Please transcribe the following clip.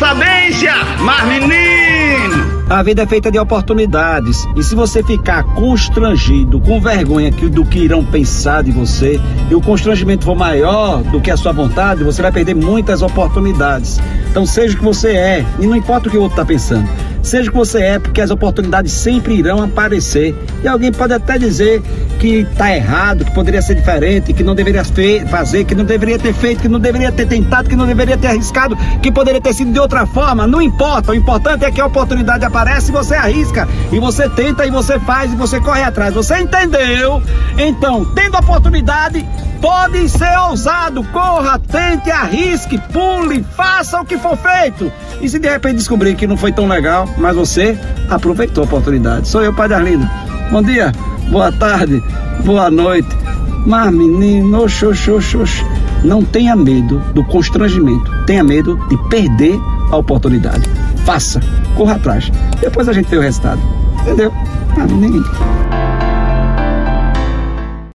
sabência, mas menino! A vida é feita de oportunidades. E se você ficar constrangido, com vergonha do que irão pensar de você, e o constrangimento for maior do que a sua vontade, você vai perder muitas oportunidades. Então seja o que você é, e não importa o que o outro está pensando. Seja o que você é, porque as oportunidades sempre irão aparecer. E alguém pode até dizer que está errado, que poderia ser diferente, que não deveria fazer, que não deveria ter feito, que não deveria ter tentado, que não deveria ter arriscado, que poderia ter sido de outra forma. Não importa. O importante é que a oportunidade aparece e você arrisca. E você tenta e você faz e você corre atrás. Você entendeu? Então, tendo oportunidade, pode ser ousado. Corra, tente, arrisque, pule, faça o que for feito. E se de repente descobrir que não foi tão legal, mas você aproveitou a oportunidade. Sou eu, Padre Arlindo. Bom dia, boa tarde, boa noite. Mas, menino, oxe, não tenha medo do constrangimento. Tenha medo de perder a oportunidade. Faça, corra atrás. Depois a gente vê o resultado. Entendeu? Ah, menino.